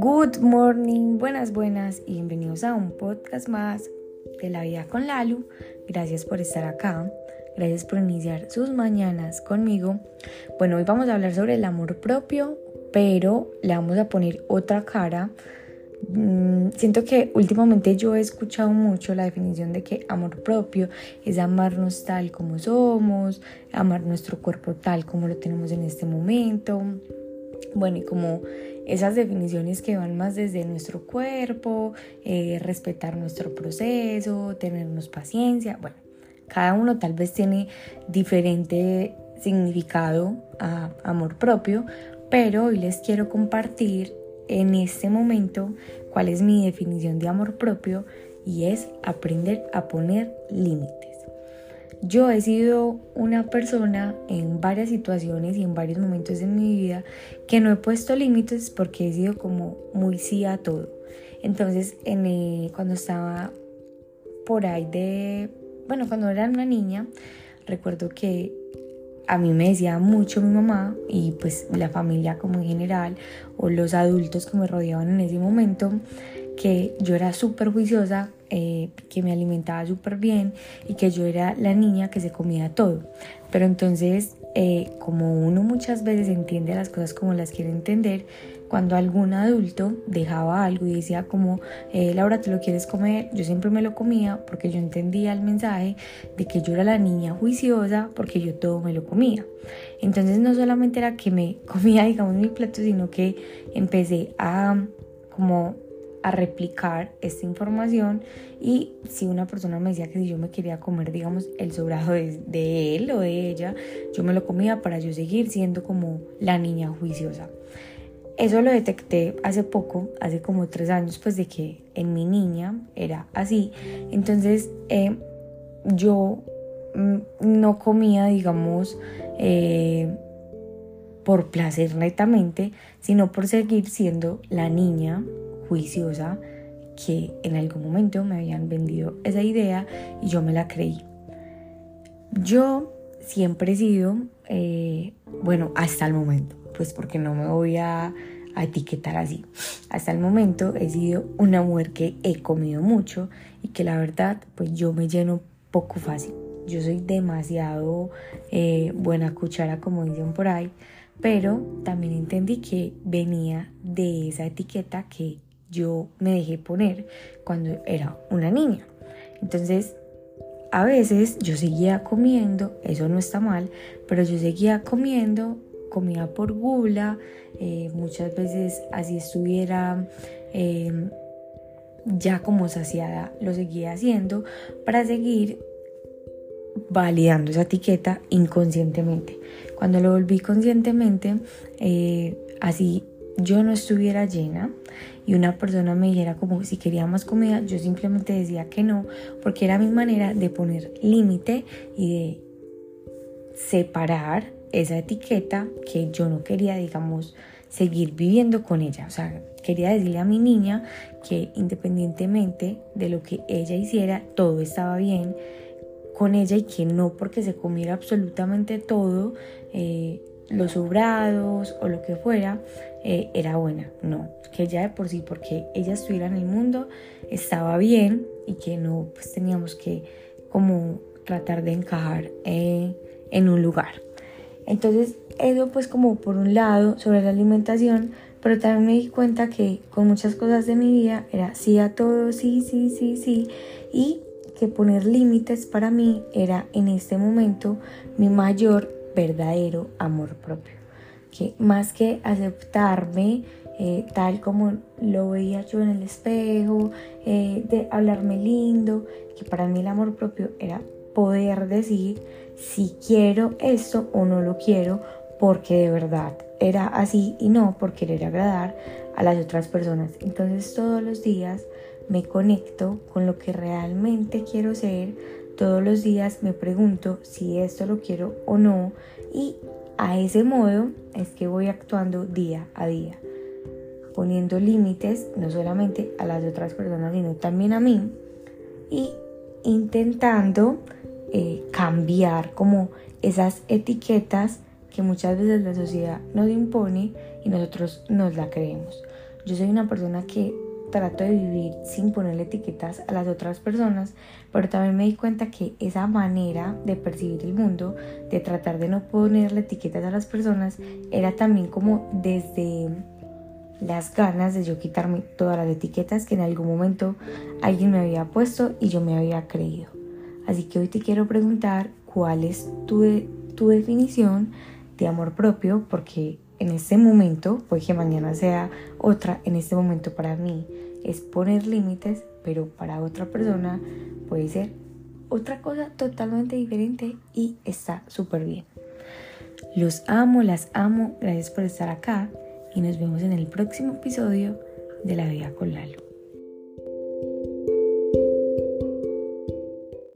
Good morning, buenas, buenas y bienvenidos a un podcast más de la vida con Lalu. Gracias por estar acá, gracias por iniciar sus mañanas conmigo. Bueno, hoy vamos a hablar sobre el amor propio, pero le vamos a poner otra cara Mm, siento que últimamente yo he escuchado mucho la definición de que amor propio es amarnos tal como somos, amar nuestro cuerpo tal como lo tenemos en este momento. Bueno, y como esas definiciones que van más desde nuestro cuerpo, eh, respetar nuestro proceso, tenernos paciencia. Bueno, cada uno tal vez tiene diferente significado a amor propio, pero hoy les quiero compartir en este momento cuál es mi definición de amor propio y es aprender a poner límites. Yo he sido una persona en varias situaciones y en varios momentos de mi vida que no he puesto límites porque he sido como muy sí a todo. Entonces, en, cuando estaba por ahí de, bueno, cuando era una niña, recuerdo que a mí me decía mucho mi mamá y pues la familia como en general o los adultos que me rodeaban en ese momento que yo era súper juiciosa, eh, que me alimentaba súper bien y que yo era la niña que se comía todo. Pero entonces, eh, como uno muchas veces entiende las cosas como las quiere entender, cuando algún adulto dejaba algo y decía como, eh, Laura, ¿te lo quieres comer? Yo siempre me lo comía porque yo entendía el mensaje de que yo era la niña juiciosa porque yo todo me lo comía. Entonces no solamente era que me comía, digamos, mi plato, sino que empecé a como a replicar esta información y si una persona me decía que si yo me quería comer, digamos, el sobrado de, de él o de ella, yo me lo comía para yo seguir siendo como la niña juiciosa. Eso lo detecté hace poco, hace como tres años, pues de que en mi niña era así. Entonces eh, yo mm, no comía, digamos, eh, por placer netamente, sino por seguir siendo la niña juiciosa que en algún momento me habían vendido esa idea y yo me la creí. Yo siempre he sido, eh, bueno, hasta el momento, pues porque no me voy a, etiquetar así. Hasta el momento he sido una mujer que he comido mucho y que la verdad pues yo me lleno poco fácil. Yo soy demasiado eh, buena cuchara como dicen por ahí, pero también entendí que venía de esa etiqueta que yo me dejé poner cuando era una niña. Entonces, a veces yo seguía comiendo, eso no está mal, pero yo seguía comiendo comida por gula, eh, muchas veces así estuviera eh, ya como saciada, lo seguía haciendo para seguir validando esa etiqueta inconscientemente. Cuando lo volví conscientemente, eh, así yo no estuviera llena y una persona me dijera como si quería más comida, yo simplemente decía que no, porque era mi manera de poner límite y de separar esa etiqueta que yo no quería, digamos, seguir viviendo con ella. O sea, quería decirle a mi niña que independientemente de lo que ella hiciera, todo estaba bien con ella y que no porque se comiera absolutamente todo, eh, los sobrados o lo que fuera, eh, era buena. No, que ella de por sí, porque ella estuviera en el mundo, estaba bien y que no pues teníamos que como tratar de encajar eh, en un lugar. Entonces, eso pues como por un lado sobre la alimentación, pero también me di cuenta que con muchas cosas de mi vida era sí a todo, sí, sí, sí, sí, y que poner límites para mí era en este momento mi mayor verdadero amor propio. Que más que aceptarme eh, tal como lo veía yo en el espejo, eh, de hablarme lindo, que para mí el amor propio era poder decir si quiero esto o no lo quiero porque de verdad era así y no por querer agradar a las otras personas. Entonces todos los días me conecto con lo que realmente quiero ser. Todos los días me pregunto si esto lo quiero o no y a ese modo es que voy actuando día a día, poniendo límites no solamente a las otras personas, sino también a mí y intentando eh, cambiar como esas etiquetas que muchas veces la sociedad nos impone y nosotros nos la creemos. Yo soy una persona que trato de vivir sin ponerle etiquetas a las otras personas, pero también me di cuenta que esa manera de percibir el mundo, de tratar de no ponerle etiquetas a las personas, era también como desde las ganas de yo quitarme todas las etiquetas que en algún momento alguien me había puesto y yo me había creído. Así que hoy te quiero preguntar cuál es tu, tu definición de amor propio, porque en este momento, puede que mañana sea otra, en este momento para mí es poner límites, pero para otra persona puede ser otra cosa totalmente diferente y está súper bien. Los amo, las amo, gracias por estar acá y nos vemos en el próximo episodio de La Vida con Lalo.